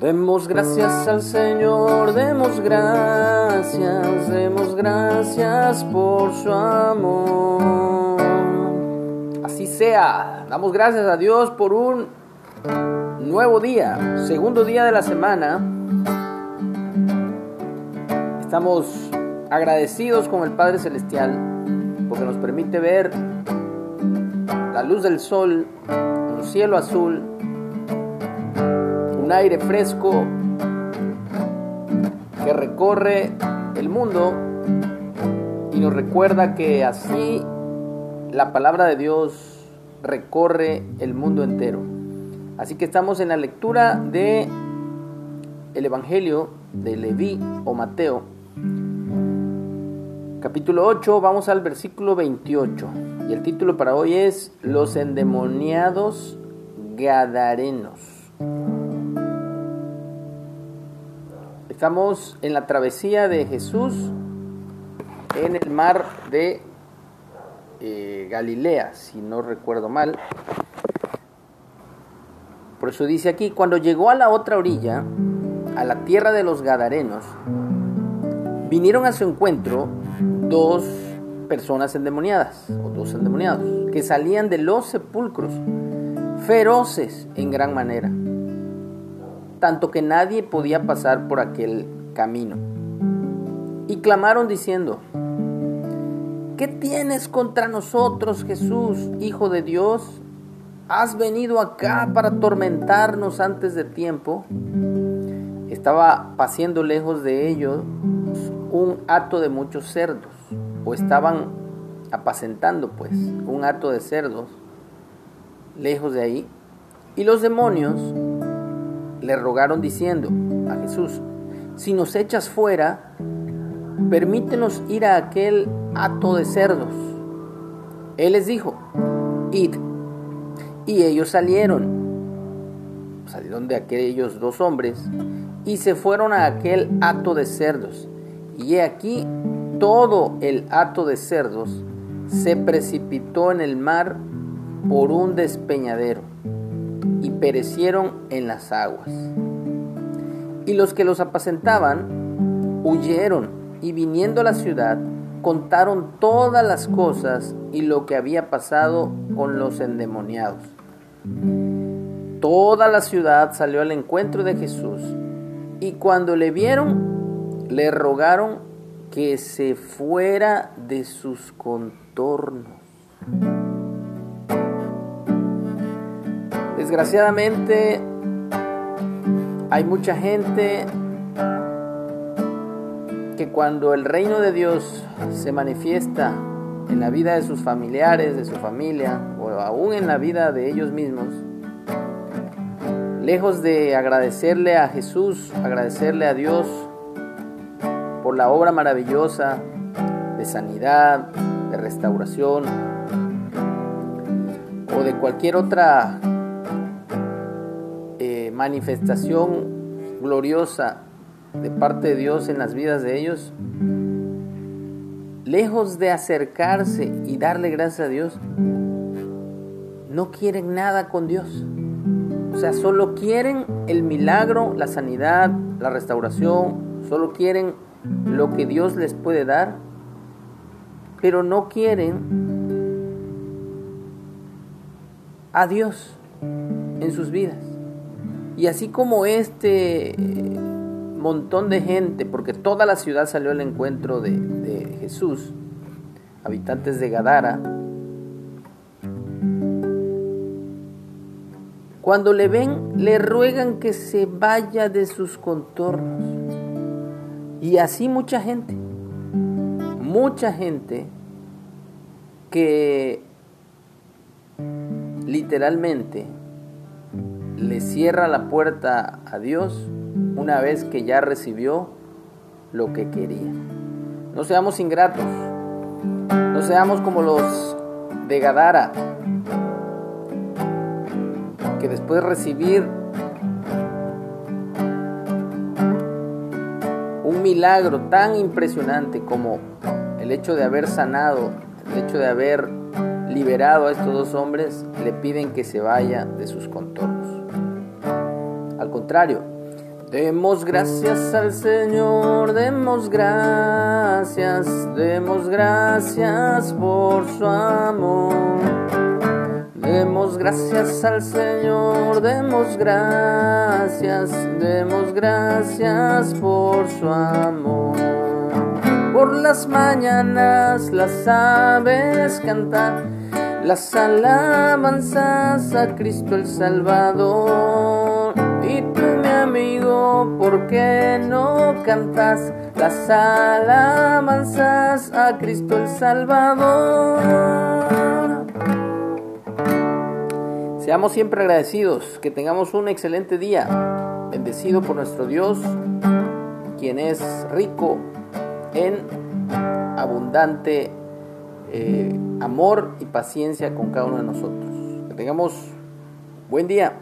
Demos gracias al Señor, demos gracias, demos gracias por su amor. Así sea, damos gracias a Dios por un nuevo día, segundo día de la semana. Estamos agradecidos con el Padre Celestial porque nos permite ver la luz del sol, un cielo azul, un aire fresco que recorre el mundo y nos recuerda que así la palabra de Dios recorre el mundo entero. Así que estamos en la lectura de el Evangelio de Leví o Mateo, capítulo 8, vamos al versículo 28. Y el título para hoy es Los endemoniados gadarenos. Estamos en la travesía de Jesús en el mar de eh, Galilea, si no recuerdo mal. Por eso dice aquí, cuando llegó a la otra orilla, a la tierra de los Gadarenos, vinieron a su encuentro dos personas endemoniadas, o dos endemoniados, que salían de los sepulcros, feroces en gran manera tanto que nadie podía pasar por aquel camino. Y clamaron diciendo, ¿qué tienes contra nosotros, Jesús, Hijo de Dios? ¿Has venido acá para atormentarnos antes de tiempo? Estaba paseando lejos de ellos un hato de muchos cerdos, o estaban apacentando pues un hato de cerdos lejos de ahí, y los demonios le rogaron diciendo a Jesús, si nos echas fuera, permítenos ir a aquel hato de cerdos. Él les dijo, id. Y ellos salieron, salieron de aquellos dos hombres, y se fueron a aquel hato de cerdos. Y he aquí, todo el hato de cerdos se precipitó en el mar por un despeñadero perecieron en las aguas. Y los que los apacentaban huyeron y viniendo a la ciudad contaron todas las cosas y lo que había pasado con los endemoniados. Toda la ciudad salió al encuentro de Jesús y cuando le vieron le rogaron que se fuera de sus contornos. Desgraciadamente hay mucha gente que cuando el reino de Dios se manifiesta en la vida de sus familiares, de su familia o aún en la vida de ellos mismos, lejos de agradecerle a Jesús, agradecerle a Dios por la obra maravillosa de sanidad, de restauración o de cualquier otra manifestación gloriosa de parte de Dios en las vidas de ellos, lejos de acercarse y darle gracias a Dios, no quieren nada con Dios. O sea, solo quieren el milagro, la sanidad, la restauración, solo quieren lo que Dios les puede dar, pero no quieren a Dios en sus vidas. Y así como este montón de gente, porque toda la ciudad salió al encuentro de, Jesús, habitantes de Gadara, cuando le ven, le ruegan que se vaya de sus contornos. Y así mucha gente, mucha gente que literalmente le cierra la puerta a Dios una vez que ya recibió lo que quería. No seamos ingratos, no seamos como los de Gadara, que después de recibir un milagro tan impresionante como el hecho de haber sanado, el hecho de haber liberado a estos dos hombres, le piden que se vaya de sus contornos. Demos gracias al Señor, demos gracias, demos gracias por su amor. Demos gracias al Señor, demos gracias, demos gracias por su amor. Por las mañanas las aves cantan las alabanzas a Cristo el Salvador. Amigo, ¿por qué no cantas las alabanzas a Cristo el Salvador? Seamos siempre agradecidos, que tengamos un excelente día, bendecido por nuestro Dios, quien es rico en abundante eh, amor y paciencia con cada uno de nosotros. Que tengamos buen día.